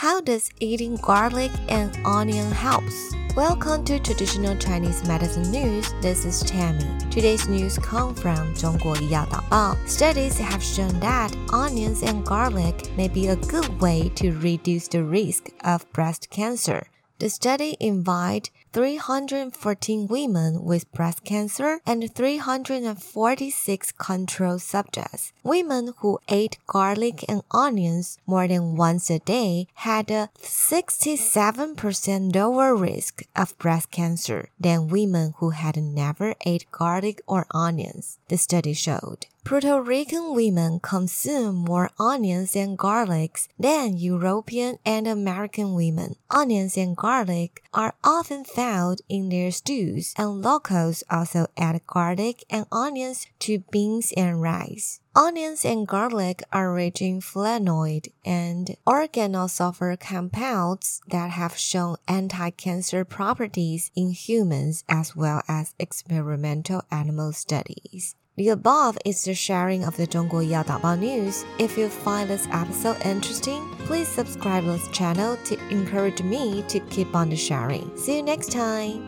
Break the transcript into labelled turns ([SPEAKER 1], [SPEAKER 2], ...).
[SPEAKER 1] How does eating garlic and onion helps? Welcome to Traditional Chinese Medicine News. This is Tammy. Today's news come from 中国医药导报. Studies have shown that onions and garlic may be a good way to reduce the risk of breast cancer. The study invited 314 women with breast cancer and 346 control subjects. Women who ate garlic and onions more than once a day had a 67% lower risk of breast cancer than women who had never ate garlic or onions, the study showed. Puerto Rican women consume more onions and garlics than European and American women. Onions and garlic are often found in their stews, and locals also add garlic and onions to beans and rice. Onions and garlic are rich in flavonoid and organosulfur compounds that have shown anti-cancer properties in humans as well as experimental animal studies. The above is the sharing of the 中国医药导报 news. If you find this episode interesting, please subscribe this channel to encourage me to keep on the sharing. See you next time.